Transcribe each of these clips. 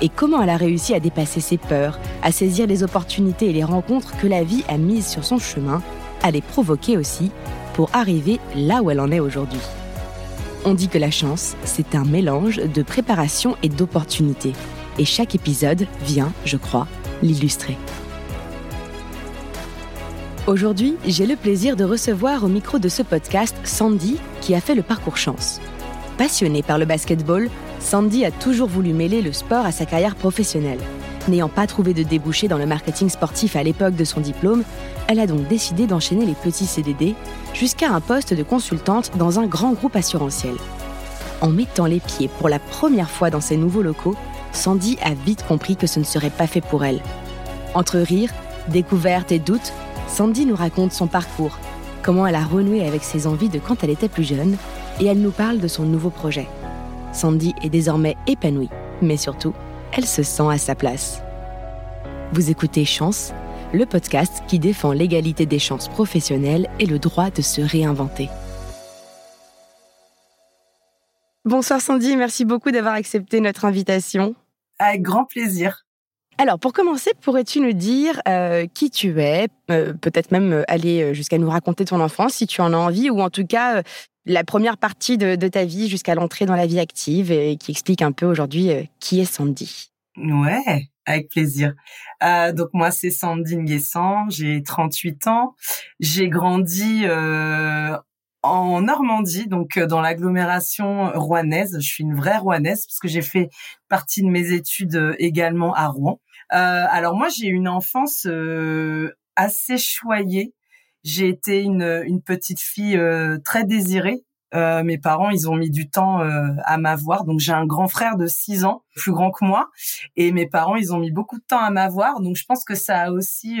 et comment elle a réussi à dépasser ses peurs, à saisir les opportunités et les rencontres que la vie a mises sur son chemin, à les provoquer aussi pour arriver là où elle en est aujourd'hui. On dit que la chance, c'est un mélange de préparation et d'opportunités. Et chaque épisode vient, je crois, l'illustrer. Aujourd'hui, j'ai le plaisir de recevoir au micro de ce podcast Sandy, qui a fait le parcours chance. Passionnée par le basketball, Sandy a toujours voulu mêler le sport à sa carrière professionnelle. N'ayant pas trouvé de débouché dans le marketing sportif à l'époque de son diplôme, elle a donc décidé d'enchaîner les petits CDD jusqu'à un poste de consultante dans un grand groupe assurantiel. En mettant les pieds pour la première fois dans ces nouveaux locaux, Sandy a vite compris que ce ne serait pas fait pour elle. Entre rire, découvertes et doutes, Sandy nous raconte son parcours, comment elle a renoué avec ses envies de quand elle était plus jeune, et elle nous parle de son nouveau projet. Sandy est désormais épanouie, mais surtout, elle se sent à sa place. Vous écoutez Chance, le podcast qui défend l'égalité des chances professionnelles et le droit de se réinventer. Bonsoir Sandy, merci beaucoup d'avoir accepté notre invitation. Avec grand plaisir. Alors, pour commencer, pourrais-tu nous dire euh, qui tu es euh, Peut-être même euh, aller jusqu'à nous raconter ton enfance si tu en as envie, ou en tout cas la première partie de, ta vie jusqu'à l'entrée dans la vie active et qui explique un peu aujourd'hui euh, qui est Sandy. Ouais, avec plaisir. Euh, donc moi c'est Sandy Nguessan, j'ai 38 ans, j'ai grandi euh, en Normandie, donc dans l'agglomération rouennaise. Je suis une vraie rouennaise parce que j'ai fait partie de mes études également à Rouen. alors moi j'ai une enfance assez choyée j'ai été une, une petite fille euh, très désirée. Euh, mes parents, ils ont mis du temps euh, à m'avoir. Donc j'ai un grand frère de 6 ans, plus grand que moi, et mes parents, ils ont mis beaucoup de temps à m'avoir. Donc je pense que ça a aussi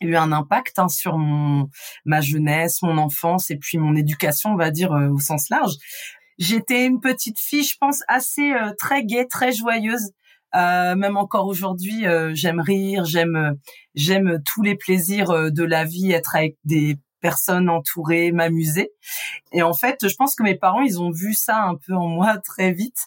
eu un impact hein, sur mon ma jeunesse, mon enfance et puis mon éducation, on va dire au sens large. J'étais une petite fille, je pense, assez très gaie, très joyeuse. Euh, même encore aujourd'hui, euh, j'aime rire, j'aime j'aime tous les plaisirs euh, de la vie, être avec des personnes entourées, m'amuser. Et en fait, je pense que mes parents, ils ont vu ça un peu en moi très vite.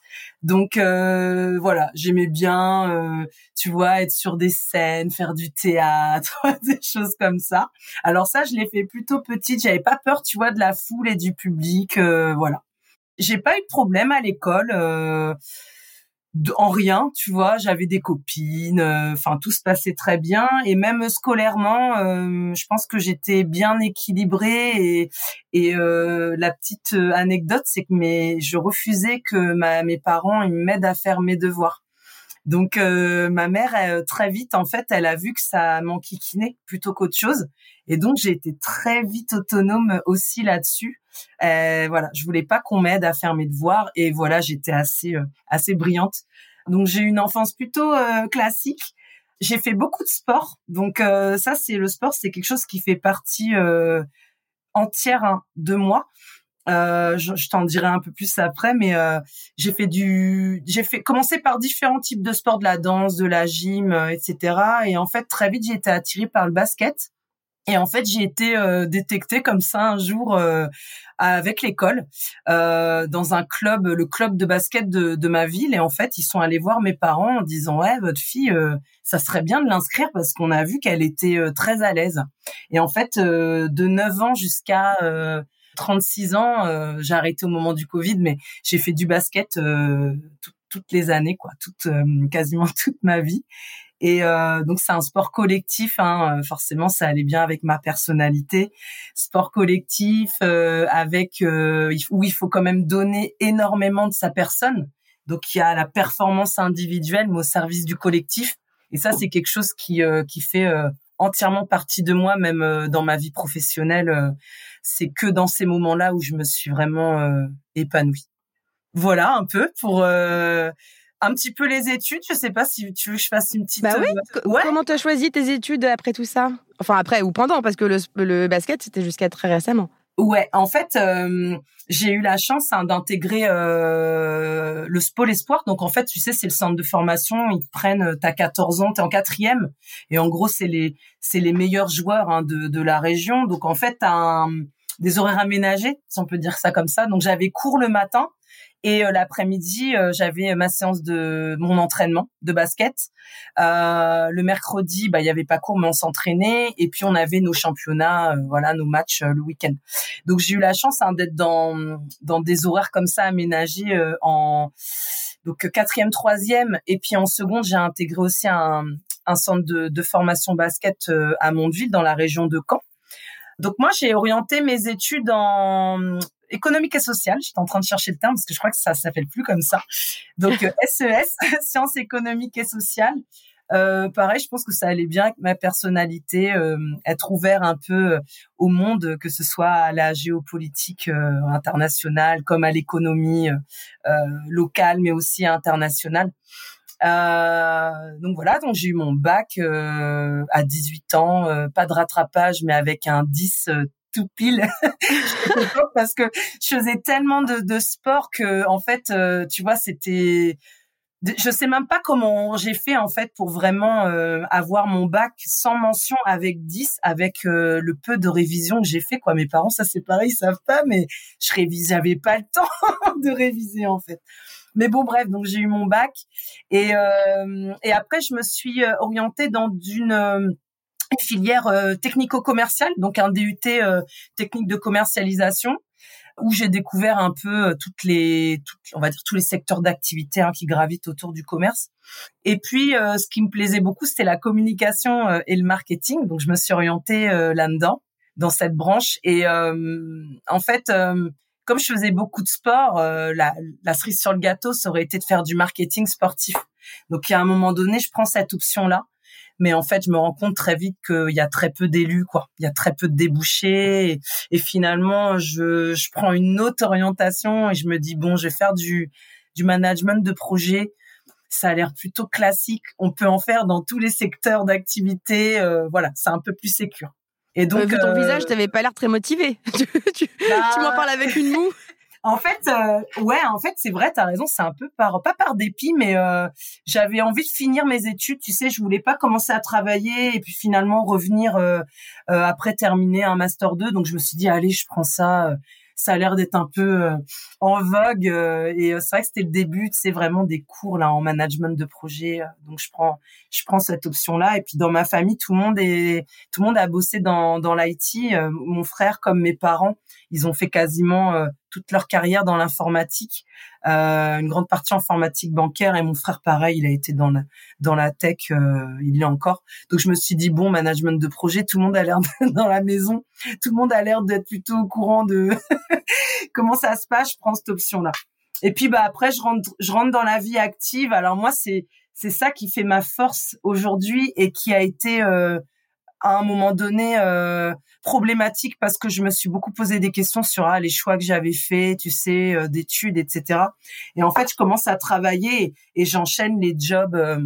Donc voilà, j'aimais bien, tu vois, être sur des scènes, faire du théâtre, des choses comme ça. Alors ça, je l'ai fait plutôt petite. J'avais pas peur, tu vois, de la foule et du public. voilà. J'ai pas eu de problème à l'école en rien, tu vois, j'avais des copines, euh, enfin tout se passait très bien. Et même scolairement, euh, je pense que j'étais bien équilibrée. Et, et euh, la petite anecdote, c'est que mes, je refusais que ma, mes parents m'aident à faire mes devoirs. Donc ma mère très vite en fait, elle a vu que ça m'enquiquinait plutôt qu'autre chose et donc j'ai été très vite autonome aussi là-dessus. Euh, voilà, je voulais pas qu'on m'aide à faire mes devoirs et voilà, j'étais assez euh, assez brillante. Donc j'ai une enfance plutôt euh, classique. J'ai fait beaucoup de sport, donc euh, ça c'est le sport, c'est quelque chose qui fait partie entière hein, de moi. Euh, je, je t'en dirai un peu plus après, mais euh, j'ai fait du, j'ai fait commencer par différents types de sports, de la danse, de la gym, etc. Et en fait, très vite, j'ai été attirée par le basket. Et en fait, j'ai été euh, détectée comme ça un jour euh, avec l'école euh, dans un club, le club de basket de, de, ma ville. Et en fait, ils sont allés voir mes parents en disant ouais, votre fille, ça serait bien de l'inscrire parce qu'on a vu qu'elle était très à l'aise. Et en fait, de 9 ans jusqu'à 36 ans, j'ai arrêté au moment du Covid, mais j'ai fait du basket toutes les années, quoi, toute quasiment toute ma vie. Et euh, donc c'est un sport collectif, hein, euh, forcément ça allait bien avec ma personnalité. Sport collectif euh, avec euh, où il faut quand même donner énormément de sa personne. Donc il y a la performance individuelle mais au service du collectif. Et ça c'est quelque chose qui qui fait entièrement partie de moi, même dans ma vie professionnelle. c'est que dans ces moments-là où je me suis vraiment épanouie. Voilà un peu pour un petit peu les études. Je sais pas si tu veux que je fasse une petite. Bah oui. Ouais. Comment t'as choisi tes études après tout ça? Enfin après ou pendant parce que le, le basket c'était jusqu'à très récemment. Ouais, en fait, euh, j'ai eu la chance hein, d'intégrer euh, le Spol Espoir. Donc en fait, tu sais, c'est le centre de formation. Ils te prennent, euh, t'as 14 ans, t'es en quatrième, et en gros, c'est les c'est les meilleurs joueurs hein, de de la région. Donc en fait, t'as un, des horaires aménagés, si on peut dire ça comme ça. Donc j'avais cours le matin et euh, l'après-midi, euh, j'avais ma séance de mon entraînement de basket. Euh, le mercredi, bah il y avait pas cours, mais on s'entraînait. Et puis on avait nos championnats, voilà, nos matchs le week-end. Donc j'ai eu la chance hein, d'être dans dans des horaires comme ça aménagés en donc quatrième, troisième, et puis en seconde, j'ai intégré aussi un, un centre de, de formation basket à Mondeville, dans la région de Caen. Donc moi, j'ai orienté mes études en économique et sociale. J'étais en train de chercher le terme parce que je crois que ça s'appelle plus comme ça. Donc SES, euh, e sciences économiques et sociales. Euh, pareil, je pense que ça allait bien avec ma personnalité, euh, être ouvert un peu au monde, que ce soit à la géopolitique internationale comme à l'économie locale, mais aussi internationale. donc voilà, donc j'ai eu mon bac à 18 ans, pas de rattrapage, mais avec un 10 tout pile. Parce que je faisais tellement de, de sport que en fait euh, tu vois c'était je sais même pas comment j'ai fait en fait pour vraiment euh, avoir mon bac sans mention avec 10 avec euh, le peu de révision que j'ai fait quoi. Mes parents ça c'est pareil ils savent pas mais je révisais j'avais pas le temps de réviser en fait. Mais bon bref donc j'ai eu mon bac et et après je me suis orientée dans une une filière euh, technico-commerciale, donc un DUT euh, technique de commercialisation où j'ai découvert un peu euh, toutes les, toutes, on va dire tous les secteurs d'activité hein, qui gravitent autour du commerce. Et puis, ce qui me plaisait beaucoup, c'était la communication et le marketing. Donc, je me suis orientée là-dedans, dans cette branche. Et en fait, comme je faisais beaucoup de sport, la, la cerise sur le gâteau, ça aurait été de faire du marketing sportif. Donc, à un moment donné, je prends cette option-là mais en fait, je me rends compte très vite qu'il y a très peu d'élus, quoi. Il y a très peu de débouchés. Et, finalement, je, je prends une autre orientation et je me dis, bon, je vais faire du, du management de projet. Ça a l'air plutôt classique. On peut en faire dans tous les secteurs d'activité. Euh, voilà, c'est un peu plus sécure. Et donc, vu ton euh, visage, tu n'avais pas l'air très motivé. tu, bah tu m'en parles avec une moue. En fait, euh, ouais, en fait, c'est vrai, t'as raison, c'est un peu par, pas par dépit, mais euh, j'avais envie de finir mes études. Tu sais, je voulais pas commencer à travailler et puis finalement revenir euh, après terminer un master 2. Donc je me suis dit, allez, je prends ça ça a l'air d'être un peu euh, en vogue euh, et euh, c'est vrai que c'était le début c'est vraiment des cours là en management de projet donc je prends je prends cette option là et puis dans ma famille tout le monde est tout le monde a bossé dans dans l'IT mon frère comme mes parents ils ont fait quasiment toute leur carrière dans l'informatique. Euh, une grande partie informatique bancaire et mon frère pareil il a été dans la dans la tech euh, il l'est encore. Donc je me suis dit bon management de projet tout le monde a l'air dans la maison. Tout le monde a l'air d'être plutôt au courant de comment ça se passe. Je prends cette option là et puis bah après je rentre je rentre dans la vie active. Alors moi c'est c'est ça qui fait ma force aujourd'hui et qui a été euh, à un moment donné euh, problématique parce que je me suis beaucoup posé des questions sur ah, les choix que j'avais faits, tu sais, euh, d'études, etc. Et en fait, je commence à travailler et, j'enchaîne les jobs euh,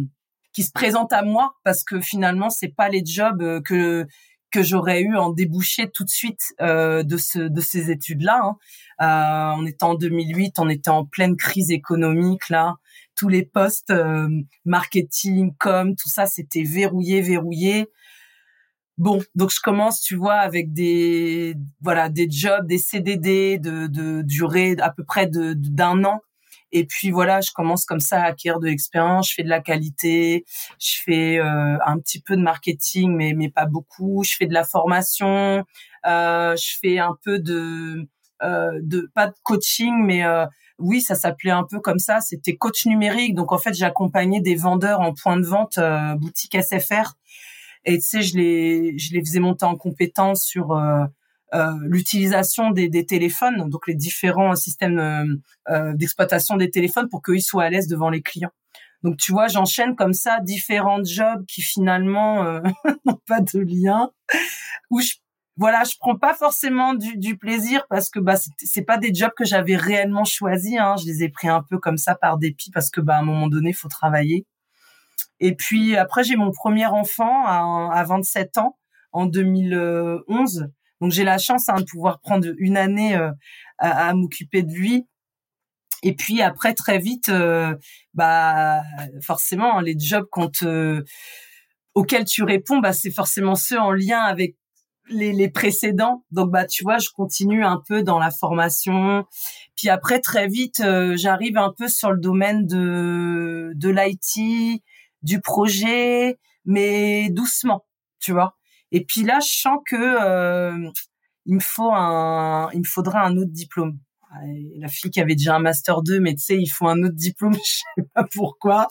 qui se présentent à moi parce que finalement, c'est pas les jobs que que j'aurais eu en débouché tout de suite de ce de ces études-là. Hein. on était en 2008, on était en pleine crise économique là tous les postes marketing, com, tout ça, c'était verrouillé, verrouillé. Bon, donc je commence, tu vois, avec des voilà des jobs, des CDD de, de durée à peu près de d'un an. Et puis voilà, je commence comme ça à acquérir de l'expérience. Je fais de la qualité, je fais euh, un petit peu de marketing, mais mais pas beaucoup. Je fais de la formation, euh, je fais un peu de euh, de pas de coaching, mais euh, oui, ça s'appelait un peu comme ça. C'était coach numérique. Donc en fait, j'accompagnais des vendeurs en point de vente, euh, boutique SFR et tu sais, je les, je les faisais monter en compétence sur euh, euh, l'utilisation des, des, téléphones, donc les différents systèmes euh, euh d'exploitation des téléphones pour qu'ils soient à l'aise devant les clients. Donc tu vois, j'enchaîne comme ça différents jobs qui finalement euh, n'ont pas de lien, où je voilà, je prends pas forcément du, du plaisir parce que bah c'est pas des jobs que j'avais réellement choisis. Hein. Je les ai pris un peu comme ça par dépit parce que bah à un moment donné, faut travailler. Et puis après, j'ai mon premier enfant à, à 27 ans en 2011. Donc j'ai la chance hein, de pouvoir prendre une année euh, à, m'occuper de lui. Et puis après très vite, euh, bah forcément les jobs quand auxquels tu réponds, bah c'est forcément ceux en lien avec les, les, précédents. Donc bah tu vois, je continue un peu dans la formation. Puis après très vite, euh, j'arrive un peu sur le domaine de de l'IT, du projet, mais doucement, tu vois. Et puis là, je sens que euh, il me faut un, il me faudra un autre diplôme. La fille qui avait déjà un master 2, mais tu sais, il faut un autre diplôme, je sais pas pourquoi.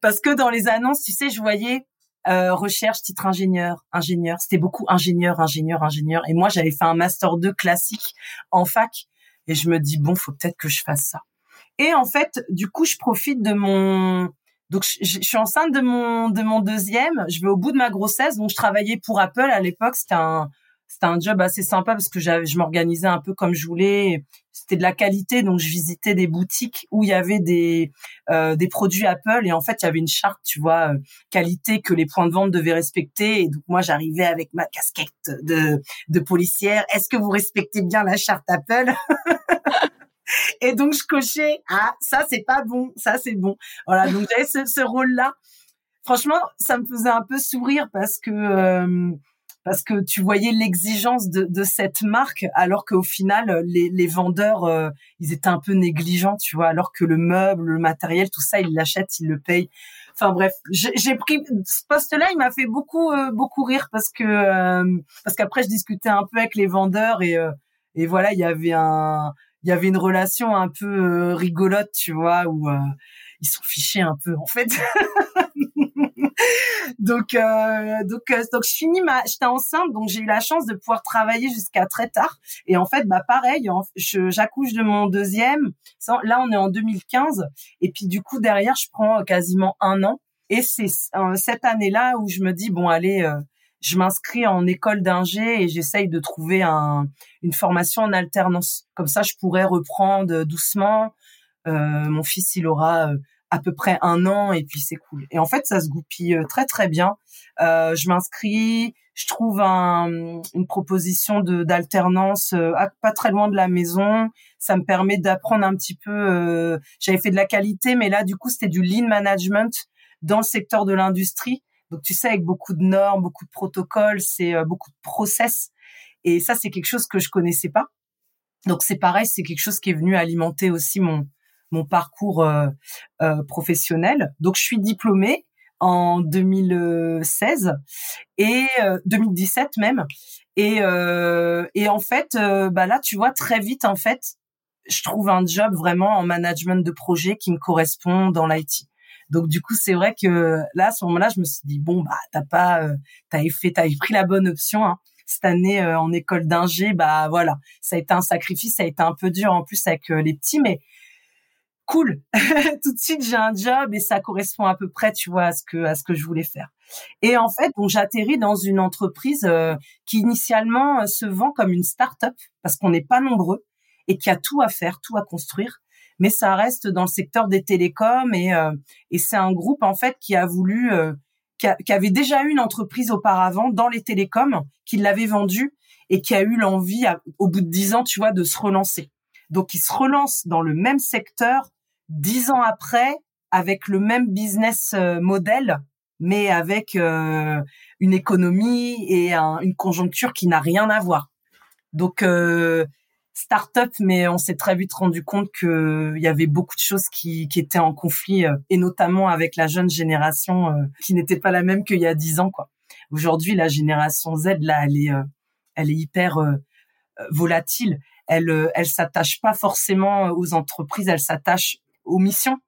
Parce que dans les annonces, tu sais, je voyais euh, recherche titre ingénieur, ingénieur. C'était beaucoup ingénieur, ingénieur, ingénieur. Et moi, j'avais fait un master 2 classique en fac. Et je me dis, bon, faut peut-être que je fasse ça. Et en fait, du coup, je profite de mon... Donc, je, je, suis enceinte de mon, de mon deuxième. Je vais au bout de ma grossesse. Donc, je travaillais pour Apple à l'époque. C'était un, c'était un job assez sympa parce que je m'organisais un peu comme je voulais. C'était de la qualité, donc je visitais des boutiques où il y avait des euh, des produits Apple et en fait il y avait une charte, tu vois, euh, qualité que les points de vente devaient respecter. Et donc moi j'arrivais avec ma casquette de de policière. Est-ce que vous respectez bien la charte Apple? Et donc je cochais ah ça c'est pas bon, ça c'est bon. Voilà donc j'avais ce, ce rôle là. Franchement ça me faisait un peu sourire parce que euh, parce que tu voyais l'exigence de, de, cette marque alors qu'au final les, les vendeurs euh, ils étaient un peu négligents tu vois alors que le meuble le matériel tout ça ils l'achètent ils le payent enfin bref j'ai pris ce poste là il m'a fait beaucoup euh, beaucoup rire parce que euh, parce qu'après je discutais un peu avec les vendeurs et et voilà il y avait un il y avait une relation un peu rigolote tu vois où ils sont fichés un peu en fait. Donc euh, donc euh, donc je finis ma j'étais enceinte donc j'ai eu la chance de pouvoir travailler jusqu'à très tard. Et en fait bah pareil j'accouche de mon deuxième là on est en 2015 et puis du coup derrière je prends quasiment un an. Et c'est euh, cette année-là où je me dis bon allez je m'inscris en école d'ingé et j'essaye de trouver un, une formation en alternance. Comme ça, je pourrais reprendre doucement. Euh, mon fils, il aura à peu près un an et puis c'est cool. Et en fait, ça se goupille euh, très très bien. Euh, je m'inscris, je trouve un, une proposition d'alternance euh, pas très loin de la maison. Ça me permet d'apprendre un petit peu. Euh, J'avais fait de la qualité, mais là du coup c'était du lean management dans le secteur de l'industrie. Donc tu sais avec beaucoup de normes, beaucoup de protocoles, c'est euh, beaucoup de process. Et ça c'est quelque chose que je connaissais pas. Donc c'est pareil, c'est quelque chose qui est venu alimenter aussi mon mon parcours euh, euh, professionnel. Donc, je suis diplômée en 2016 et 2017 euh, même. Et, et en fait, bah là, tu vois, très vite, en fait, je trouve un job vraiment en management de projet qui me correspond dans l'IT. Donc du coup, c'est vrai que là, à ce moment-là, je me suis dit bon bah t'as pas, euh, t'avais fait, t'avais pris la bonne option. Hein. Cette année en école d'ingé, bah voilà, ça a été un sacrifice, ça a été un peu dur en plus avec les petits, mais cool. Tout de suite, j'ai un job et ça correspond à peu près, tu vois, à ce que à ce que je voulais faire. Et en fait, bon, j'atterris dans une entreprise euh, qui initialement euh, se vend comme une start-up parce qu'on n'est pas nombreux et qui a tout à faire, tout à construire. Mais ça reste dans le secteur des télécoms et euh, et c'est un groupe en fait qui a voulu qui, qui, avait déjà eu une entreprise auparavant dans les télécoms, qui l'avait vendue et qui a eu l'envie, au bout de dix ans, tu vois, de se relancer. Donc, il se relance dans le même secteur dix ans après avec le même business euh, model, mais avec euh, une économie et une conjoncture qui n'a rien à voir. Donc euh, start-up, mais on s'est très vite rendu compte qu'il y avait beaucoup de choses qui, qui étaient en conflit, euh, et notamment avec la jeune génération qui n'était pas la même qu'il y a dix ans. Aujourd'hui, la génération Z, là, elle est, elle est hyper volatile. Elle, elle s'attache pas forcément aux entreprises, elle s'attache aux missions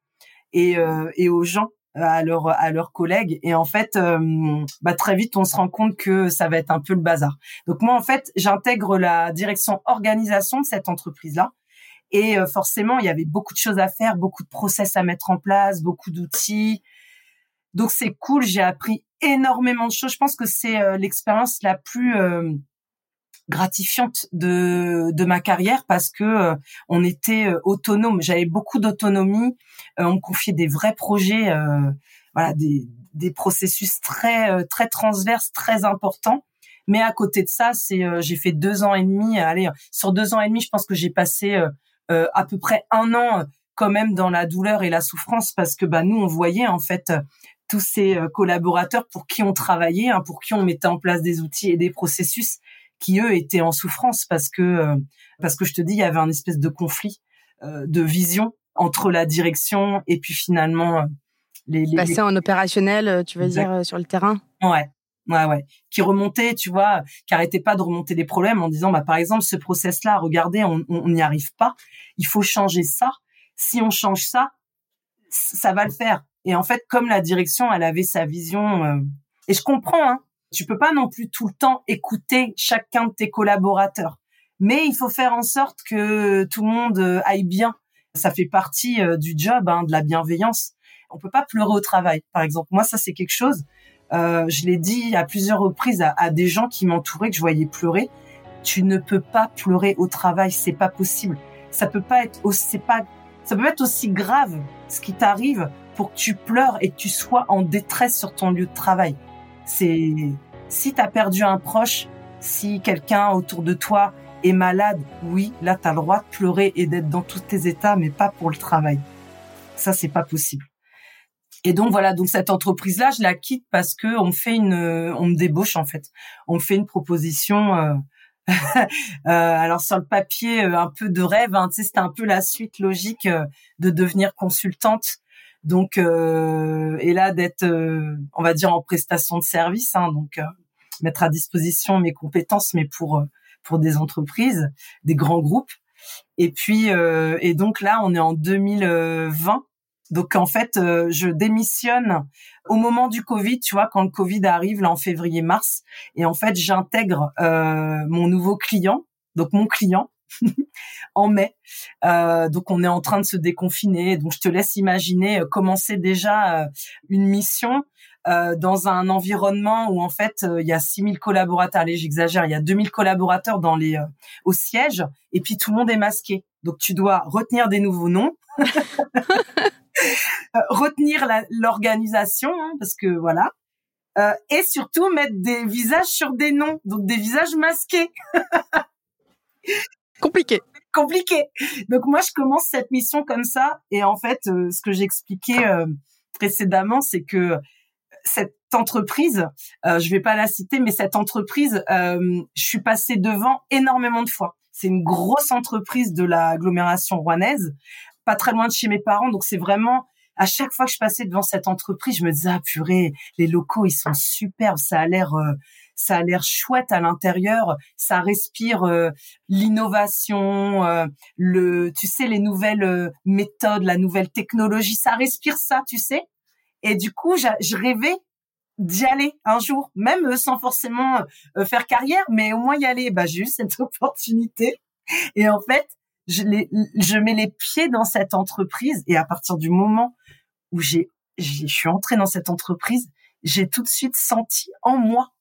et, euh, et aux gens à leurs à leurs collègues et en fait euh, bah très vite on se rend compte que ça va être un peu le bazar. Donc moi en fait, j'intègre la direction organisation de cette entreprise là et euh, forcément, il y avait beaucoup de choses à faire, beaucoup de process à mettre en place, beaucoup d'outils. Donc c'est cool, j'ai appris énormément de choses. Je pense que c'est l'expérience la plus gratifiante de de ma carrière parce que on était autonome. J'avais beaucoup d'autonomie. on me confiait des vrais projets, voilà, des des processus très très transverses, très importants. Mais à côté de ça, c'est j'ai fait deux ans et demi. Allez, sur deux ans et demi, je pense que j'ai passé à peu près un an quand même dans la douleur et la souffrance parce que bah nous on voyait en fait tous ces euh, collaborateurs pour qui on travaillait, hein, pour qui on mettait en place des outils et des processus qui eux étaient en souffrance parce que euh, parce que je te dis il y avait un espèce de conflit euh, de vision entre la direction et puis finalement les, les passer en opérationnel, tu veux dire sur le terrain. Ouais. Ouais, ouais, qui remontait, tu vois, qui arrêtait pas de remonter des problèmes en disant, bah, par exemple, ce process-là, regardez, on n'y arrive pas, il faut changer ça, si on change ça, ça va le faire. Et en fait, comme la direction, elle avait sa vision, euh, et je comprends, hein, tu peux pas non plus tout le temps écouter chacun de tes collaborateurs, mais il faut faire en sorte que tout le monde euh, aille bien. Ça fait partie euh, du job, hein, de la bienveillance. On peut pas pleurer au travail, par exemple. Moi, ça c'est quelque chose. je l'ai dit à plusieurs reprises à, des gens qui m'entouraient que je voyais pleurer. Tu ne peux pas pleurer au travail, c'est pas possible. Ça peut pas être, c'est pas ça peut être aussi grave ce qui t'arrive pour que tu pleures et que tu sois en détresse sur ton lieu de travail. C'est si tu as perdu un proche, si quelqu'un autour de toi est malade, oui, là tu as le droit de pleurer et d'être dans tous tes états mais pas pour le travail. Ça c'est pas possible. Et donc voilà, donc cette entreprise là, je la quitte parce que on me fait une on me débauche en fait. On me fait une proposition euh, euh, alors sur le papier, euh, un peu de rêve, hein, c'était un peu la suite logique euh, de devenir consultante. Donc et là d'être, on va dire en prestation de service, hein, donc mettre à disposition mes compétences, mais pour pour des entreprises, des grands groupes. Et puis et donc là, on est en 2020 donc en fait, euh, je démissionne au moment du Covid, tu vois, quand le Covid arrive là en février-mars, et en fait j'intègre euh, mon nouveau client, donc mon client, en mai. Euh, donc on est en train de se déconfiner. Donc je te laisse imaginer commencer déjà une mission dans un environnement où en fait il y a 6000 collaborateurs. Allez, j'exagère, il y a 2000 collaborateurs dans les au siège et puis tout le monde est masqué. Donc tu dois retenir des nouveaux noms. Euh, retenir l'organisation, hein, parce que voilà, euh, et surtout mettre des visages sur des noms, donc des visages masqués. Compliqué. Compliqué. Donc moi, je commence cette mission comme ça, et en fait, euh, ce que j'expliquais euh, précédemment, c'est que cette entreprise, euh, je vais pas la citer, mais cette entreprise, je suis passée devant énormément de fois. C'est une grosse entreprise de l'agglomération rouennaise pas très loin de chez mes parents. Donc c'est vraiment à chaque fois que je passais devant cette entreprise, je me disais ah purée, les locaux ils sont superbes, ça a l'air euh, ça a l'air chouette à l'intérieur, ça respire euh, l'innovation, euh, le tu sais les nouvelles méthodes, la nouvelle technologie, ça respire ça, tu sais. Et du coup, je rêvais d'y aller un jour, même sans forcément faire carrière, mais au moins y aller. Bah j'ai eu cette opportunité. Et en fait, je, les, je mets les pieds dans cette entreprise et à partir du moment où j'ai, je suis entrée dans cette entreprise, j'ai tout de suite senti en moi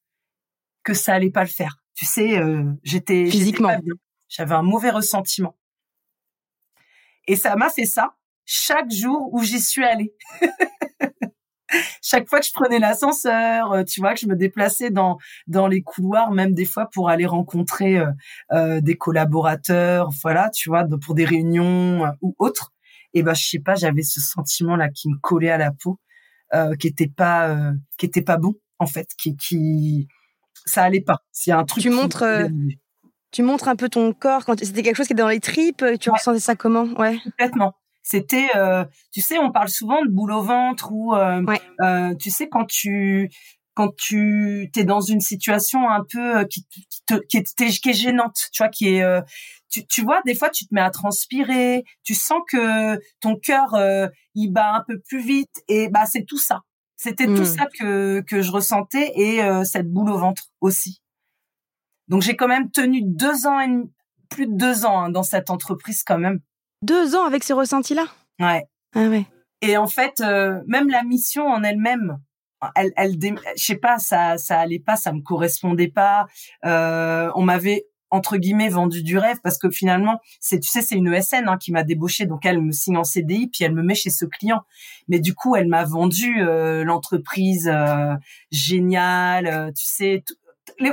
que ça allait pas le faire. Tu sais, euh, j'étais physiquement, j'avais un mauvais ressentiment. Et ça m'a fait ça chaque jour où j'y suis allée. chaque fois que je prenais l'ascenseur, euh, tu vois, que je me déplaçais dans dans les couloirs, même des fois pour aller rencontrer euh, euh, des collaborateurs, voilà, tu vois, pour des réunions ou autres. Et ben, je sais pas, j'avais ce sentiment là qui me collait à la peau, qui était pas qui était pas bon en fait, qui qui ça allait pas. C'est un truc. Tu montres. Tu montres un peu ton corps quand c'était quelque chose qui était dans les tripes. Tu ressentais ça comment? Ouais. Complètement. C'était, euh, tu sais, on parle souvent de boule au ventre ou, euh, euh, tu sais, quand tu quand tu t'es dans une situation un peu qui, qui, te, qui, est, qui est gênante, tu vois, qui est, tu, tu vois, des fois tu te mets à transpirer, tu sens que ton cœur il bat un peu plus vite et bah c'est tout ça. C'était tout mmh. ça que que je ressentais et cette boule au ventre aussi. Donc j'ai quand même tenu deux ans et plus de deux ans hein, dans cette entreprise quand même. Deux ans avec ce ressenti-là Ouais. Ah ouais. Et en fait, euh, même la mission en elle-même, elle, elle, je sais pas, ça, ça allait pas, ça me correspondait pas. Euh, on m'avait entre guillemets vendu du rêve parce que finalement c'est tu sais c'est une ESN hein, qui m'a débauché donc elle me signe en CDI puis elle me met chez ce client. Mais du coup elle m'a vendu euh, l'entreprise euh, géniale euh, tu sais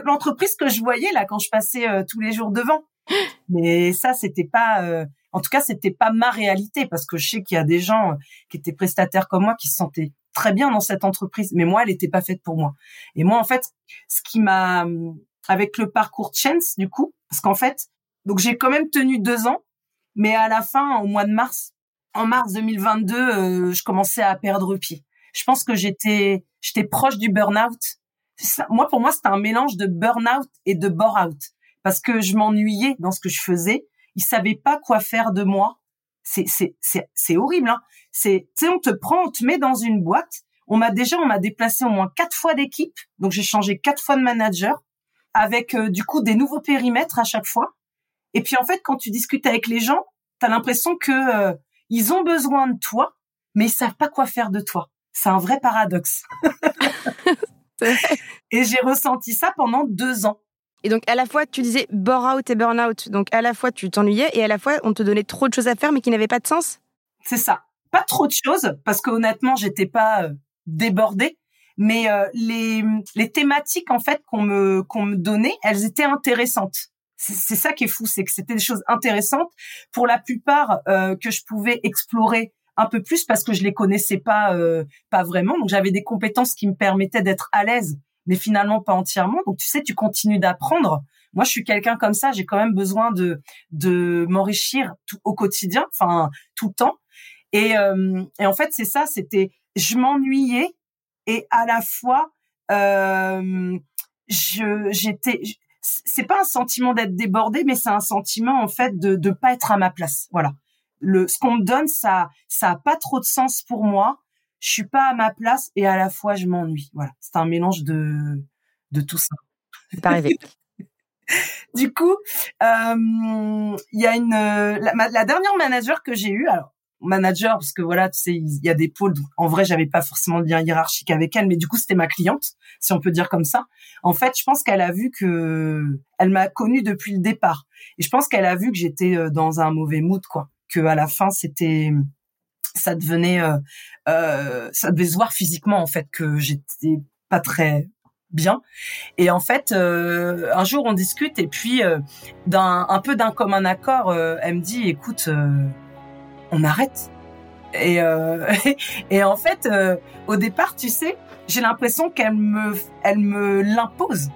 l'entreprise que je voyais là quand je passais tous les jours devant. Mais ça c'était pas en tout cas c'était pas ma réalité parce que je sais qu'il y a des gens qui étaient prestataires comme moi qui se sentaient très bien dans cette entreprise. Mais moi elle n'était pas faite pour moi. Et moi en fait ce qui m'a avec le parcours Chance du coup, parce qu'en fait, donc j'ai quand même tenu deux ans, mais à la fin, au mois de mars, en mars 2022, euh, je commençais à perdre pied. Je pense que j'étais j'étais proche du burn-out. Moi, pour moi, c'était un mélange de burn-out et de bore-out, parce que je m'ennuyais dans ce que je faisais. Ils savaient pas quoi faire de moi. C'est c'est c'est c'est horrible. Hein. C'est tu sais, on te prend, on te met dans une boîte. On m'a déjà, on m'a déplacé au moins quatre fois d'équipe, donc j'ai changé quatre fois de manager avec euh, du coup des nouveaux périmètres à chaque fois. Et puis en fait, quand tu discutes avec les gens, tu as l'impression que euh, ils ont besoin de toi, mais ils savent pas quoi faire de toi. C'est un vrai paradoxe. et j'ai ressenti ça pendant deux ans. Et donc à la fois tu disais bore out et burn out, donc à la fois tu t'ennuyais et à la fois on te donnait trop de choses à faire mais qui n'avaient pas de sens? C'est ça. Pas trop de choses parce que honnêtement j'étais pas euh, débordée, mais euh, les, les thématiques en fait qu'on me qu'on me donnait, elles étaient intéressantes. C'est ça qui est fou, c'est que c'était des choses intéressantes pour la plupart euh, que je pouvais explorer un peu plus parce que je les connaissais pas euh, pas vraiment. Donc j'avais des compétences qui me permettaient d'être à l'aise, mais finalement pas entièrement. Donc tu sais, tu continues d'apprendre. Moi, je suis quelqu'un comme ça. J'ai quand même besoin de de m'enrichir au quotidien, enfin tout le temps. Et, et en fait, c'est ça. C'était je m'ennuyais et à la fois euh, je j'étais c'est pas un sentiment d'être débordé mais c'est un sentiment en fait de de pas être à ma place. Voilà. Le ce qu'on me donne ça ça a pas trop de sens pour moi. Je suis pas à ma place et à la fois je m'ennuie. Voilà. C'est un mélange de de tout ça. C'est arrivé. Du coup euh, il y a une la, la dernière manager que j'ai eue alors manager parce que voilà tu sais il y a des pôles en vrai j'avais pas forcément de lien hiérarchique avec elle mais du coup c'était ma cliente si on peut dire comme ça. En fait je pense qu'elle a vu que elle m'a connue depuis le départ. Et je pense qu'elle a vu que j'étais euh, dans un mauvais mood quoi. Que à la fin c'était ça devenait euh, euh, ça devait se voir physiquement en fait que j'étais pas très bien. Et en fait euh, un jour on discute et puis d'un un peu d'un commun accord elle me dit écoute on arrête. Et, euh, et en fait, euh, au départ, tu sais, j'ai l'impression qu'elle me, elle me l'impose.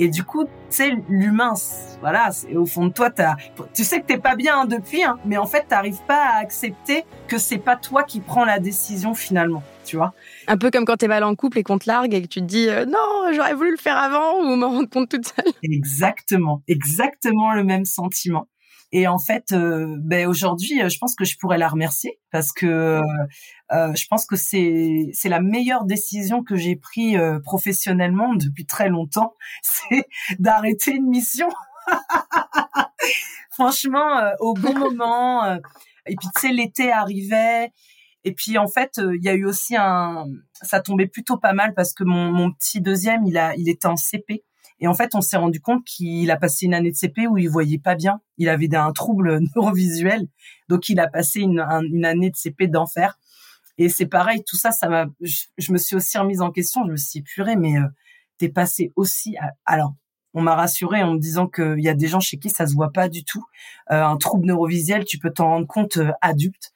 Et du coup, tu sais, l'humain, voilà, au fond de toi, as, tu sais que t'es pas bien hein, depuis, hein, mais en fait, t'arrives pas à accepter que c'est pas toi qui prends la décision finalement, tu vois. Un peu comme quand t'es mal en couple et qu'on te largue et que tu te dis euh, non, j'aurais voulu le faire avant ou me rendre compte toute seule. Exactement, exactement le même sentiment. Et en fait, euh, ben aujourd'hui, euh, je pense que je pourrais la remercier parce que euh, je pense que c'est c'est la meilleure décision que j'ai prise professionnellement depuis très longtemps, c'est d'arrêter une mission. Franchement, au bon moment. et puis tu sais, l'été arrivait. Et puis en fait, il y a eu aussi un, ça tombait plutôt pas mal parce que mon, mon petit deuxième, il a, il était en CP. Et en fait, on s'est rendu compte qu'il a passé une année de CP où il voyait pas bien. Il avait un trouble neurovisuel, donc il a passé une, année de CP d'enfer. Et c'est pareil, tout ça, ça m'a. Je, me suis aussi remise en question. Je me suis purée, mais euh, t'es passé aussi. Alors, on m'a rassuré en me disant qu'il y a des gens chez qui ça se voit pas du tout. Euh, un trouble neurovisuel, tu peux t'en rendre compte euh, adulte,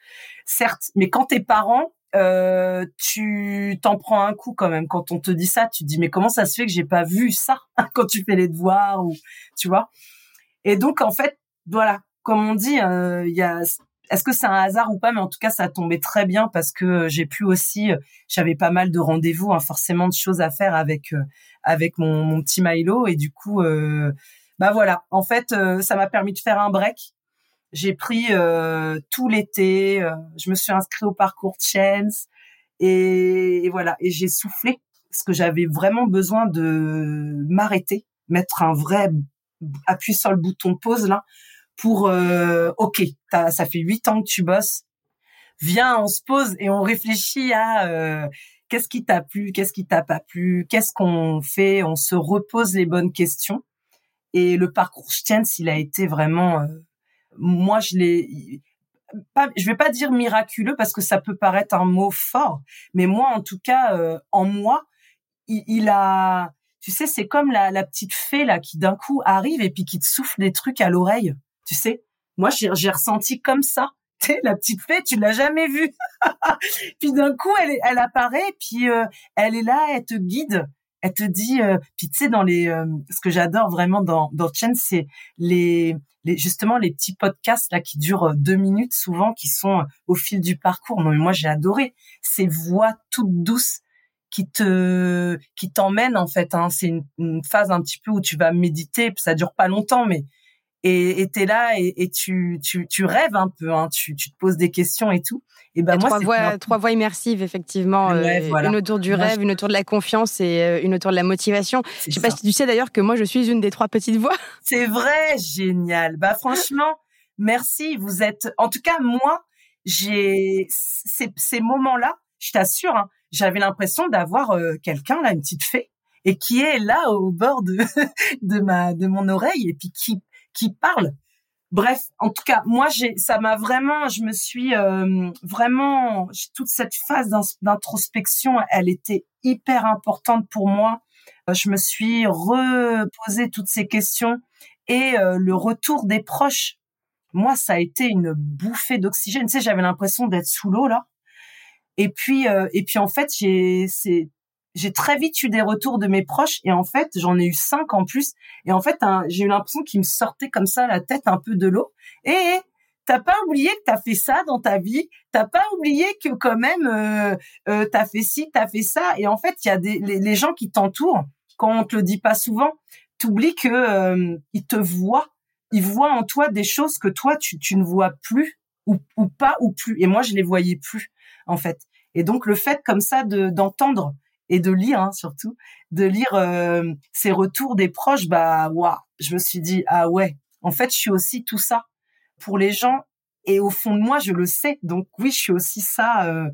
certes, mais quand t'es parent, euh, tu t'en prends un coup quand même. Quand on te dit ça tu te dis mais comment ça se fait que j'ai pas vu ça quand tu fais les devoirs ou tu vois? Et donc en fait voilà. Comme on dit euh, il y a est-ce que c'est un hasard ou pas? Mais en tout cas ça a tombé très bien parce que j'ai pu aussi j'avais pas mal de rendez-vous hein, forcément de choses à faire avec euh, avec mon, mon petit Milo. Et du coup bah voilà. En fait ça m'a permis de faire un break j'ai pris euh, tout l'été, euh, je me suis inscrite au parcours Chance et, voilà, et j'ai soufflé parce que j'avais vraiment besoin de m'arrêter, mettre un vrai appui sur le bouton pause là pour euh, ok, ça fait huit ans que tu bosses, viens, on se pose et on réfléchit à euh, qu'est-ce qui t'a plu, qu'est-ce qui t'a pas plu, qu'est-ce qu'on fait, on se repose les bonnes questions. Et le parcours Stiens, il a été vraiment, moi je l'ai, je vais pas dire miraculeux parce que ça peut paraître un mot fort, mais moi en tout cas, en moi, il, a, tu sais, c'est comme la, petite fée là qui d'un coup arrive et puis qui te souffle des trucs à l'oreille, tu sais. Moi, j'ai ressenti comme ça. Tu la petite fée, tu l'as jamais vue. puis d'un coup, elle, elle apparaît, puis euh, elle est là, elle te guide, elle te dit. Euh, puis tu sais, dans les, euh, ce que j'adore vraiment dans dans Chen, c'est les, les justement les petits podcasts là qui durent deux minutes souvent, qui sont au fil du parcours. Non, mais moi j'ai adoré ces voix toutes douces qui te qui t'emmène en fait. Hein. C'est une, phase un petit peu où tu vas méditer. Ça dure pas longtemps, mais et t'es là et, et tu, tu tu rêves un peu. Hein. Tu tu te poses des questions et tout. Et ben moi trois voix trois voix immersives effectivement. Euh, une autour du rêve, une autour de la confiance et euh, une autour de la motivation. Je sais pas si tu sais d'ailleurs que moi je suis une des trois petites voix. C'est vrai, génial. Bah franchement, merci. Vous êtes en tout cas moi j'ai ces, ces moments-là. Je t'assure. Hein, j'avais l'impression d'avoir euh, quelqu'un là, une petite fée, et qui est là au bord de de ma de mon oreille et puis qui qui parle. Bref, en tout cas, moi j'ai ça m'a vraiment, je me suis euh, vraiment toute cette phase d'introspection, elle était hyper importante pour moi. Euh, je me suis reposé toutes ces questions et le retour des proches. Moi, ça a été une bouffée d'oxygène. Tu sais, j'avais l'impression d'être sous l'eau là. Et puis, euh, et puis en fait, j'ai, c'est, j'ai très vite eu des retours de mes proches et en fait, j'en ai eu cinq en plus. Et en fait, j'ai eu l'impression qu'ils me sortaient comme ça la tête un peu de l'eau. Et t'as pas oublié que t'as fait ça dans ta vie? T'as pas oublié que quand même euh, euh, t'as fait ci, t'as fait ça? Et en fait, il y a des les, gens qui t'entourent. Quand on te le dit pas souvent, t'oublies que euh, ils te voient. Ils voient en toi des choses que toi tu, tu ne vois plus ou, ou pas ou plus. Et moi, je les voyais plus en fait. Et donc le fait comme ça de d'entendre et de lire hein, surtout, de lire euh, ces retours des proches, bah waouh, je me suis dit ah ouais, en fait je suis aussi tout ça pour les gens et au fond de moi je le sais. Donc oui, je suis aussi ça euh,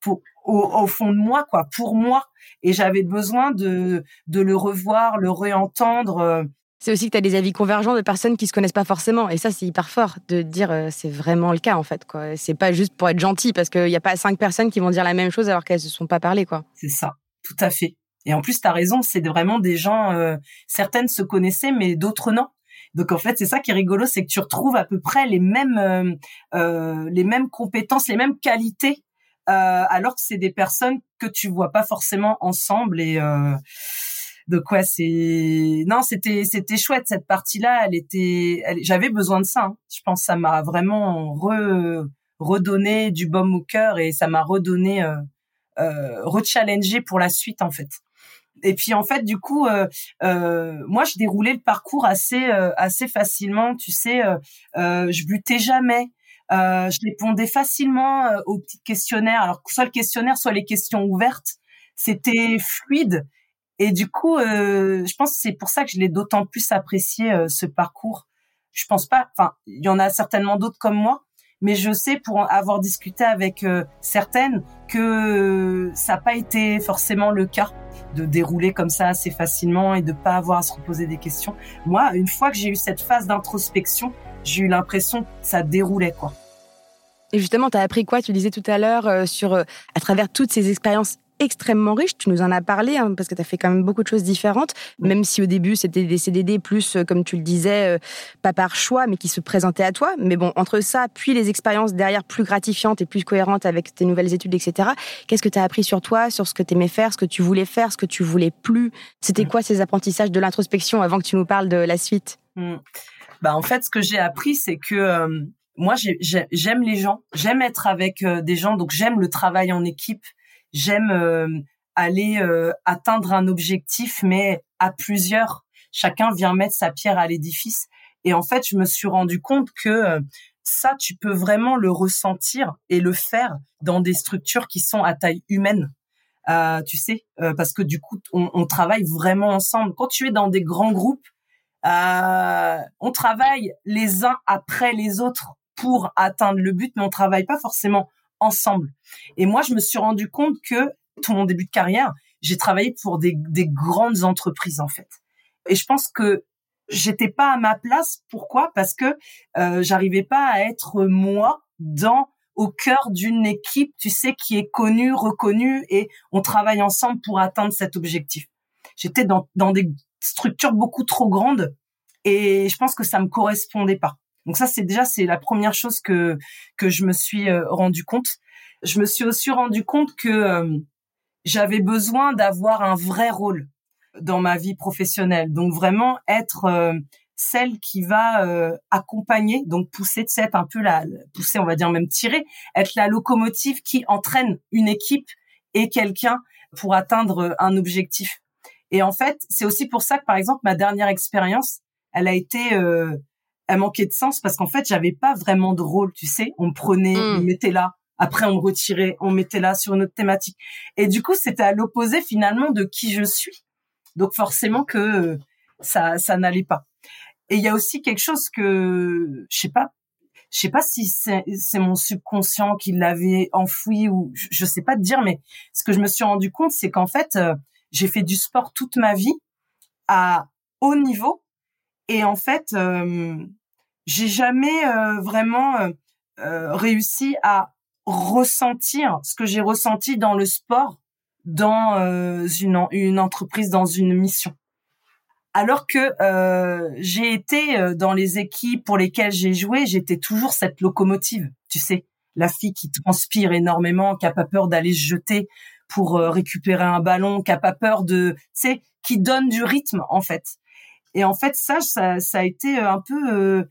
pour au, au, fond de moi quoi, pour moi. Et j'avais besoin de de le revoir, le réentendre. Euh, c'est aussi que tu as des avis convergents de personnes qui se connaissent pas forcément. Et ça, c'est hyper fort de dire euh, c'est vraiment le cas, en fait. quoi. C'est pas juste pour être gentil, parce qu'il n'y a pas cinq personnes qui vont dire la même chose alors qu'elles se sont pas parlé, quoi. C'est ça, tout à fait. Et en plus, tu as raison, c'est vraiment des gens, euh, certaines se connaissaient, mais d'autres non. Donc en fait, c'est ça qui est rigolo, c'est que tu retrouves à peu près les mêmes, euh, euh les mêmes compétences, les mêmes qualités, alors que c'est des personnes que tu vois pas forcément ensemble. Et de quoi c'est non c'était c'était chouette cette partie là elle était j'avais besoin de ça hein. je pense que ça m'a vraiment redonné du baume au cœur et ça m'a redonné euh, euh, rechallenger pour la suite en fait. Et puis en fait du coup euh, euh moi je déroulais le parcours assez euh, assez facilement. Tu sais euh, je butais jamais. Je répondais facilement aux petits questionnaires. Alors soit le questionnaire soit les questions ouvertes c'était fluide. Et du coup, euh, je pense que c'est pour ça que je l'ai d'autant plus apprécié euh, ce parcours. Je pense pas, enfin, il y en a certainement d'autres comme moi, mais je sais pour avoir discuté avec euh, certaines que ça n'a pas été forcément le cas de dérouler comme ça assez facilement et de pas avoir à se reposer des questions. Moi, une fois que j'ai eu cette phase d'introspection, j'ai eu l'impression que ça déroulait quoi. Et justement, tu as appris quoi Tu disais tout à l'heure sur à travers toutes ces expériences extrêmement riche. Tu nous en as parlé hein, parce que tu as fait quand même beaucoup de choses différentes, même si au début c'était des CDD plus, euh, comme tu le disais, euh, pas par choix, mais qui se présentaient à toi. Mais bon, entre ça, puis les expériences derrière plus gratifiantes et plus cohérentes avec tes nouvelles études, etc. Qu'est-ce que tu as appris sur toi, sur ce que tu aimais faire, ce que tu voulais faire, ce que tu voulais plus? C'était quoi ces apprentissages de l'introspection avant que tu nous parles de la suite? Mmh. Bah en fait, ce que j'ai appris, c'est que euh, moi j'aime les gens, j'aime être avec des gens, donc j'aime le travail en équipe j'aime euh, aller euh, atteindre un objectif, mais à plusieurs. Chacun vient mettre sa pierre à l'édifice. Et en fait, je me suis rendu compte que euh, ça, tu peux vraiment le ressentir et le faire dans des structures qui sont à taille humaine. Euh, tu sais, parce que du coup, on, on, travaille vraiment ensemble. Quand tu es dans des grands groupes, euh, on travaille les uns après les autres pour atteindre le but, mais on travaille pas forcément ensemble. Et moi, je me suis rendu compte que tout mon début de carrière, j'ai travaillé pour des, des grandes entreprises en fait. Et je pense que j'étais pas à ma place. Pourquoi? Parce que euh, j'arrivais pas à être moi dans au cœur d'une équipe, tu sais, qui est connue, reconnue, et on travaille ensemble pour atteindre cet objectif. J'étais dans, dans des structures beaucoup trop grandes et je pense que ça me correspondait pas. Donc ça, c'est déjà c'est la première chose que que je me suis euh, rendu compte. Je me suis aussi rendu compte que euh, j'avais besoin d'avoir un vrai rôle dans ma vie professionnelle. Donc vraiment être euh, celle qui va accompagner, donc pousser de cette un peu la pousser, on va dire même tirer, être la locomotive qui entraîne une équipe et quelqu'un pour atteindre un objectif. Et en fait, c'est aussi pour ça que par exemple ma dernière expérience, elle a été elle manquait de sens parce qu'en fait, j'avais pas vraiment de rôle, tu sais, on me prenait, mmh. on me mettait là, après on me retirait, on mettait là sur une autre thématique. Et du coup, c'était à l'opposé finalement de qui je suis. Donc forcément que ça ça n'allait pas. Et il y a aussi quelque chose que je sais pas, je sais pas si c'est mon subconscient qui l'avait enfoui ou je sais pas te dire, mais ce que je me suis rendu compte, c'est qu'en fait, euh, j'ai fait du sport toute ma vie à haut niveau et en fait, euh, j'ai jamais euh, vraiment réussi à ressentir ce que j'ai ressenti dans le sport dans une, une entreprise, dans une mission alors que euh, j'ai été euh, dans les équipes pour lesquelles j'ai joué, j'étais toujours cette locomotive, tu sais, la fille qui transpire énormément, qui a pas peur d'aller se jeter pour euh, récupérer un ballon, qui a pas peur de, tu sais, qui donne du rythme en fait. Et en fait, ça, ça, ça a été un peu,